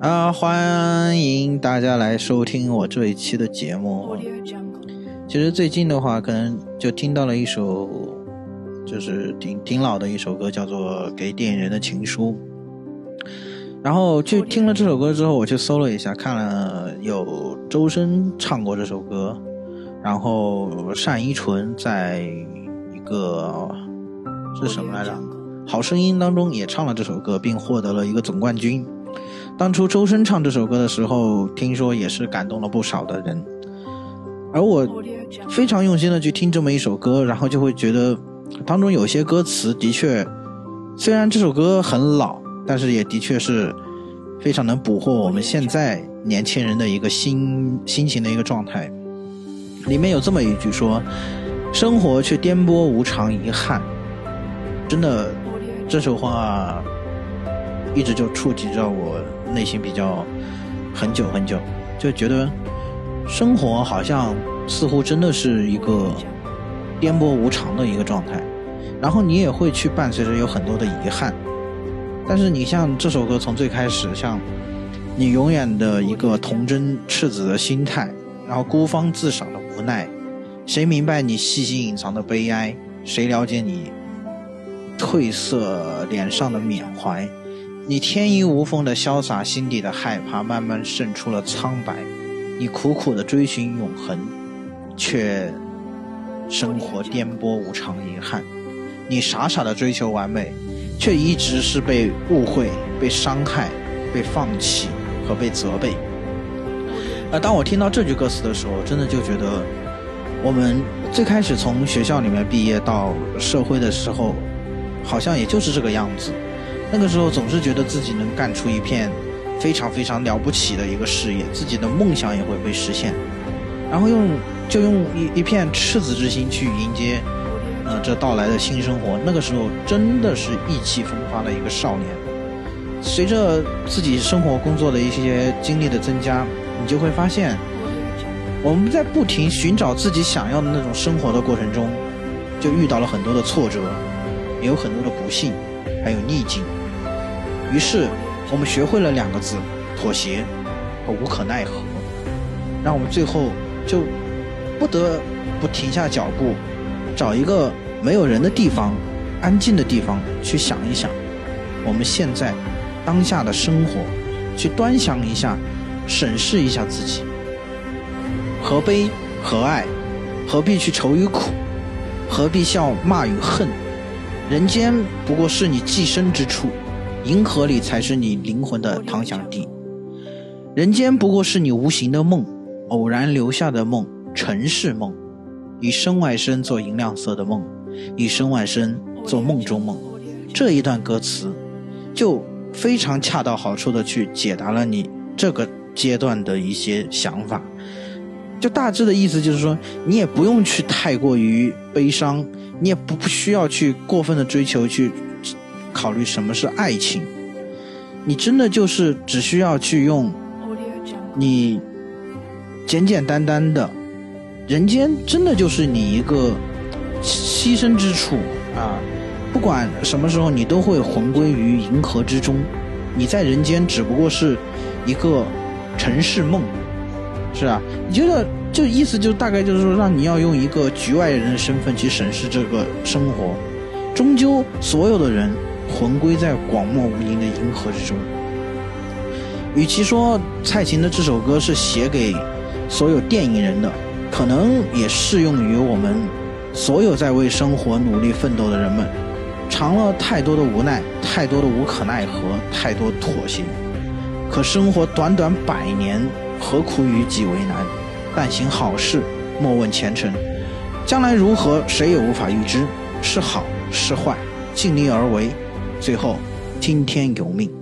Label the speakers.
Speaker 1: 啊，欢迎大家来收听我这一期的节目。其实最近的话，可能就听到了一首，就是挺挺老的一首歌，叫做《给电影人的情书》。然后去听了这首歌之后，我去搜了一下，看了有周深唱过这首歌，然后单依纯在一个是什么来着，《好声音》当中也唱了这首歌，并获得了一个总冠军。当初周深唱这首歌的时候，听说也是感动了不少的人。而我非常用心的去听这么一首歌，然后就会觉得当中有些歌词的确，虽然这首歌很老，但是也的确是非常能捕获我们现在年轻人的一个心心情的一个状态。里面有这么一句说：“生活却颠簸无常，遗憾。”真的，这首话一直就触及着我。内心比较很久很久，就觉得生活好像似乎真的是一个颠簸无常的一个状态，然后你也会去伴随着有很多的遗憾。但是你像这首歌从最开始，像你永远的一个童真赤子的心态，然后孤芳自赏的无奈，谁明白你细心隐藏的悲哀？谁了解你褪色脸上的缅怀？你天衣无缝的潇洒，心底的害怕慢慢渗出了苍白。你苦苦的追寻永恒，却生活颠簸无常，遗憾。你傻傻的追求完美，却一直是被误会、被伤害、被放弃和被责备。那当我听到这句歌词的时候，真的就觉得，我们最开始从学校里面毕业到社会的时候，好像也就是这个样子。那个时候总是觉得自己能干出一片非常非常了不起的一个事业，自己的梦想也会被实现，然后用就用一一片赤子之心去迎接，呃，这到来的新生活。那个时候真的是意气风发的一个少年。随着自己生活工作的一些经历的增加，你就会发现，我们在不停寻找自己想要的那种生活的过程中，就遇到了很多的挫折，也有很多的不幸，还有逆境。于是，我们学会了两个字：妥协和无可奈何。让我们最后就不得不停下脚步，找一个没有人的地方、安静的地方去想一想，我们现在当下的生活，去端详一下、审视一下自己。何悲何爱？何必去愁与苦？何必笑骂与恨？人间不过是你寄身之处。银河里才是你灵魂的躺响地，人间不过是你无形的梦，偶然留下的梦，尘世梦，以身外身做银亮色的梦，以身外身做梦中梦。这一段歌词，就非常恰到好处的去解答了你这个阶段的一些想法。就大致的意思就是说，你也不用去太过于悲伤，你也不不需要去过分的追求去。考虑什么是爱情，你真的就是只需要去用，你简简单单的，人间真的就是你一个栖身之处啊！不管什么时候，你都会魂归于银河之中。你在人间只不过是一个尘世梦，是啊？你觉得就意思就大概就是说，让你要用一个局外人的身份去审视这个生活，终究所有的人。魂归在广漠无垠的银河之中。与其说蔡琴的这首歌是写给所有电影人的，可能也适用于我们所有在为生活努力奋斗的人们。尝了太多的无奈，太多的无可奈何，太多妥协。可生活短短百年，何苦与己为难？但行好事，莫问前程。将来如何，谁也无法预知。是好是坏，尽力而为。最后听天由命。